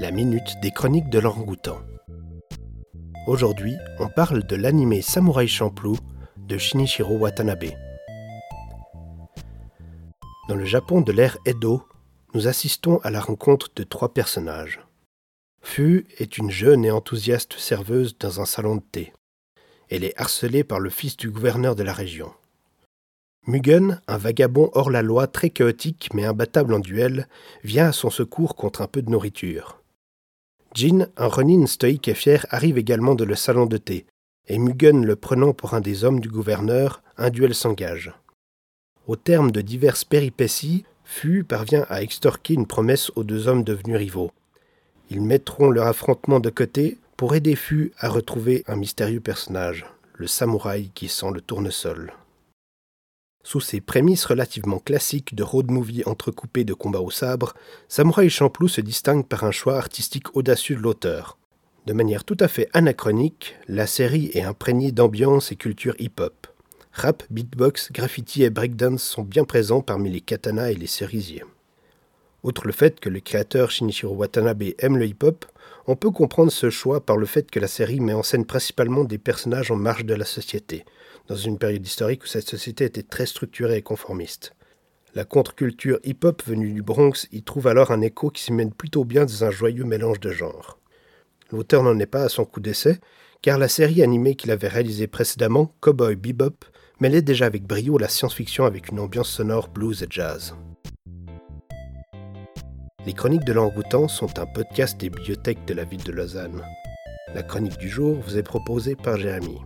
la minute des chroniques de l'orang-outan. Aujourd'hui, on parle de l'animé Samurai Champloo de Shinichiro Watanabe. Dans le Japon de l'ère Edo, nous assistons à la rencontre de trois personnages. Fu est une jeune et enthousiaste serveuse dans un salon de thé. Elle est harcelée par le fils du gouverneur de la région. Mugen, un vagabond hors la loi très chaotique mais imbattable en duel, vient à son secours contre un peu de nourriture. Jin, un Ronin stoïque et fier, arrive également de le salon de thé, et Mugen le prenant pour un des hommes du gouverneur, un duel s'engage. Au terme de diverses péripéties, Fu parvient à extorquer une promesse aux deux hommes devenus rivaux. Ils mettront leur affrontement de côté pour aider Fu à retrouver un mystérieux personnage, le samouraï qui sent le tournesol. Sous ces prémices relativement classiques de road movie entrecoupé de combats au sabre, Samurai Champloo se distingue par un choix artistique audacieux de l'auteur. De manière tout à fait anachronique, la série est imprégnée d'ambiance et culture hip-hop. Rap, beatbox, graffiti et breakdance sont bien présents parmi les katanas et les cerisiers. Outre le fait que le créateur Shinichiro Watanabe aime le hip-hop, on peut comprendre ce choix par le fait que la série met en scène principalement des personnages en marge de la société, dans une période historique où cette société était très structurée et conformiste. La contre-culture hip-hop venue du Bronx y trouve alors un écho qui s'y mène plutôt bien dans un joyeux mélange de genres. L'auteur n'en est pas à son coup d'essai, car la série animée qu'il avait réalisée précédemment, Cowboy Bebop, mêlait déjà avec brio la science-fiction avec une ambiance sonore blues et jazz. Les Chroniques de l'Angoutan sont un podcast des bibliothèques de la ville de Lausanne. La chronique du jour vous est proposée par Jérémy.